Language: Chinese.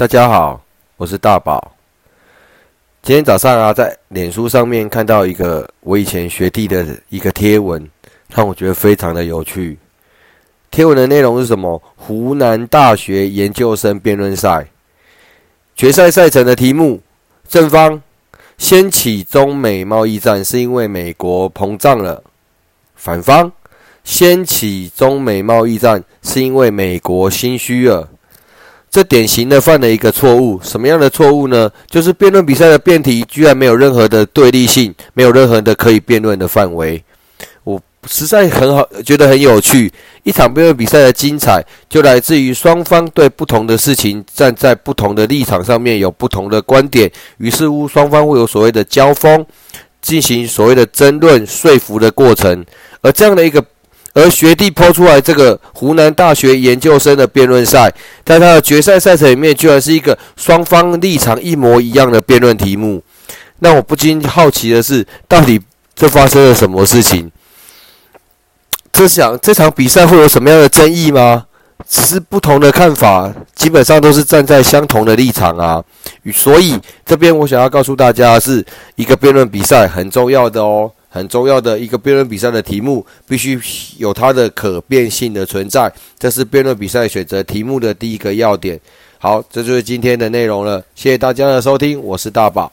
大家好，我是大宝。今天早上啊，在脸书上面看到一个我以前学弟的一个贴文，让我觉得非常的有趣。贴文的内容是什么？湖南大学研究生辩论赛决赛赛程的题目：正方掀起中美贸易战是因为美国膨胀了；反方掀起中美贸易战是因为美国心虚了。这典型的犯了一个错误，什么样的错误呢？就是辩论比赛的辩题居然没有任何的对立性，没有任何的可以辩论的范围。我实在很好，觉得很有趣。一场辩论比赛的精彩，就来自于双方对不同的事情站在不同的立场上面有不同的观点，于是乎双方会有所谓的交锋，进行所谓的争论、说服的过程，而这样的一个。而学弟抛出来这个湖南大学研究生的辩论赛，在他的决赛赛程里面，居然是一个双方立场一模一样的辩论题目。那我不禁好奇的是，到底这发生了什么事情？这想这场比赛会有什么样的争议吗？只是不同的看法，基本上都是站在相同的立场啊。所以这边我想要告诉大家，是一个辩论比赛很重要的哦。很重要的一个辩论比赛的题目，必须有它的可变性的存在，这是辩论比赛选择题目的第一个要点。好，这就是今天的内容了，谢谢大家的收听，我是大宝。